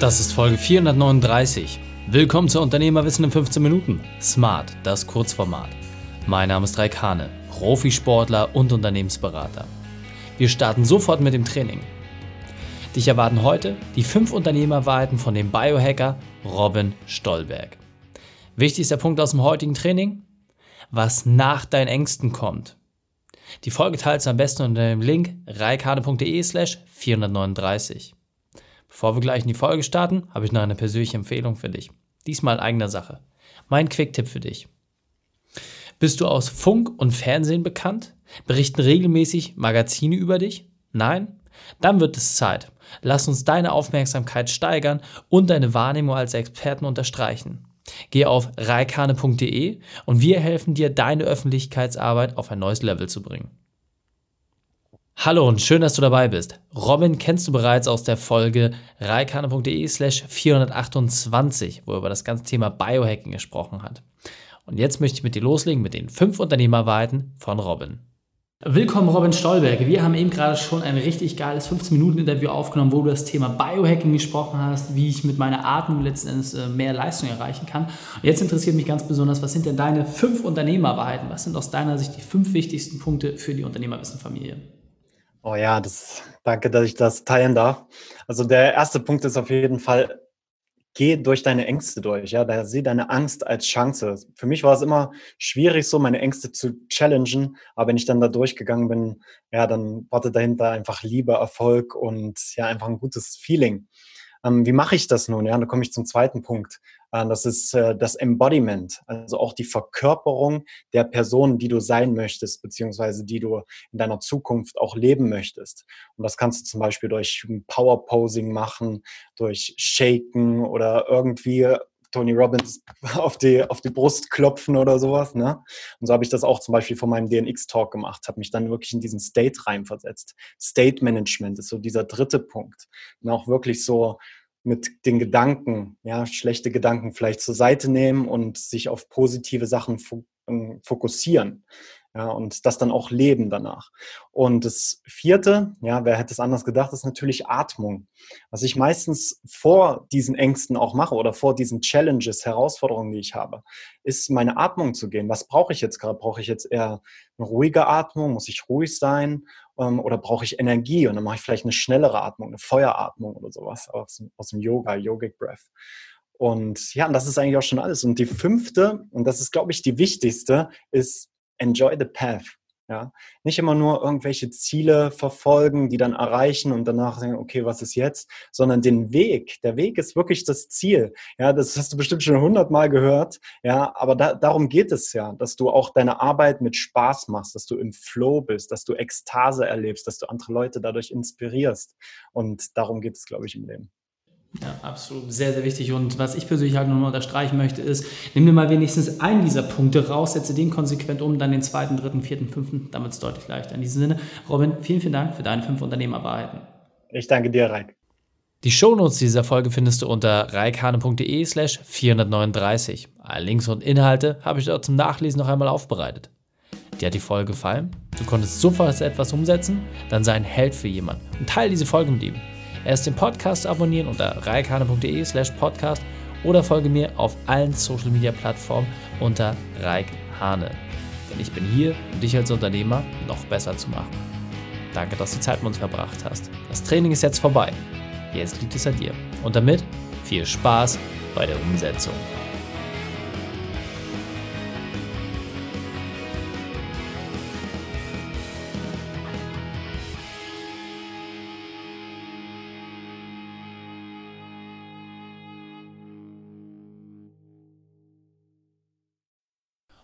Das ist Folge 439. Willkommen zu Unternehmerwissen in 15 Minuten. Smart, das Kurzformat. Mein Name ist Raik Hane, Profisportler und Unternehmensberater. Wir starten sofort mit dem Training. Dich erwarten heute die 5 Unternehmerwahrheiten von dem Biohacker Robin Stolberg. Wichtigster Punkt aus dem heutigen Training? Was nach deinen Ängsten kommt. Die Folge teilst du am besten unter dem Link reikane.de slash 439. Bevor wir gleich in die Folge starten, habe ich noch eine persönliche Empfehlung für dich. Diesmal eigener Sache. Mein Quick-Tipp für dich. Bist du aus Funk und Fernsehen bekannt? Berichten regelmäßig Magazine über dich? Nein? Dann wird es Zeit. Lass uns deine Aufmerksamkeit steigern und deine Wahrnehmung als Experten unterstreichen. Geh auf reikane.de und wir helfen dir, deine Öffentlichkeitsarbeit auf ein neues Level zu bringen. Hallo und schön, dass du dabei bist. Robin kennst du bereits aus der Folge reikane.de slash 428, wo er über das ganze Thema Biohacking gesprochen hat. Und jetzt möchte ich mit dir loslegen mit den fünf Unternehmerweiten von Robin. Willkommen, Robin Stolberg. Wir haben eben gerade schon ein richtig geiles 15-Minuten-Interview aufgenommen, wo du das Thema Biohacking gesprochen hast, wie ich mit meiner Atmung letzten Endes äh, mehr Leistung erreichen kann. Und jetzt interessiert mich ganz besonders, was sind denn deine fünf Unternehmerwahrheiten? Was sind aus deiner Sicht die fünf wichtigsten Punkte für die Unternehmerwissenfamilie? Oh ja, das, danke, dass ich das teilen darf. Also der erste Punkt ist auf jeden Fall, geh durch deine Ängste durch. Ja, da sieh deine Angst als Chance. Für mich war es immer schwierig, so meine Ängste zu challengen, aber wenn ich dann da durchgegangen bin, ja, dann wartet dahinter einfach Liebe, Erfolg und ja, einfach ein gutes Feeling. Ähm, wie mache ich das nun? Ja, da komme ich zum zweiten Punkt. Äh, das ist äh, das Embodiment, also auch die Verkörperung der Person, die du sein möchtest, beziehungsweise die du in deiner Zukunft auch leben möchtest. Und das kannst du zum Beispiel durch Power Posing machen, durch Shaken oder irgendwie Tony Robbins auf die, auf die Brust klopfen oder sowas. Ne? Und so habe ich das auch zum Beispiel von meinem DNX-Talk gemacht, habe mich dann wirklich in diesen State reinversetzt. State Management ist so dieser dritte Punkt. Und auch wirklich so mit den Gedanken, ja, schlechte Gedanken vielleicht zur Seite nehmen und sich auf positive Sachen ähm, fokussieren. Ja, und das dann auch leben danach. Und das vierte, ja, wer hätte es anders gedacht, ist natürlich Atmung. Was ich meistens vor diesen Ängsten auch mache oder vor diesen Challenges, Herausforderungen, die ich habe, ist meine Atmung zu gehen. Was brauche ich jetzt gerade? Brauche ich jetzt eher eine ruhige Atmung? Muss ich ruhig sein? Ähm, oder brauche ich Energie? Und dann mache ich vielleicht eine schnellere Atmung, eine Feueratmung oder sowas aus, aus dem Yoga, Yogic Breath. Und ja, und das ist eigentlich auch schon alles. Und die fünfte, und das ist, glaube ich, die wichtigste, ist enjoy the path. Ja, nicht immer nur irgendwelche Ziele verfolgen, die dann erreichen und danach sagen, okay, was ist jetzt, sondern den Weg. Der Weg ist wirklich das Ziel. Ja, das hast du bestimmt schon hundertmal gehört. Ja, aber da, darum geht es ja, dass du auch deine Arbeit mit Spaß machst, dass du im Flow bist, dass du Ekstase erlebst, dass du andere Leute dadurch inspirierst. Und darum geht es, glaube ich, im Leben. Ja, absolut. Sehr, sehr wichtig. Und was ich persönlich halt nochmal unterstreichen möchte, ist, nimm dir mal wenigstens einen dieser Punkte raus, setze den konsequent um, dann den zweiten, dritten, vierten, fünften, dann wird es deutlich leichter. In diesem Sinne, Robin, vielen, vielen Dank für deine fünf Unternehmerwahrheiten. Ich danke dir, Reik. Die Shownotes dieser Folge findest du unter reikhane.de slash 439. Alle Links und Inhalte habe ich dort zum Nachlesen noch einmal aufbereitet. Dir hat die Folge gefallen? Du konntest sofort etwas umsetzen? Dann sei ein Held für jemanden und teile diese Folge mit ihm. Erst den Podcast abonnieren unter reikane.de slash podcast oder folge mir auf allen Social Media Plattformen unter Reik Hane. Denn ich bin hier, um dich als Unternehmer noch besser zu machen. Danke, dass du Zeit mit uns verbracht hast. Das Training ist jetzt vorbei. Jetzt liegt es an dir. Und damit viel Spaß bei der Umsetzung.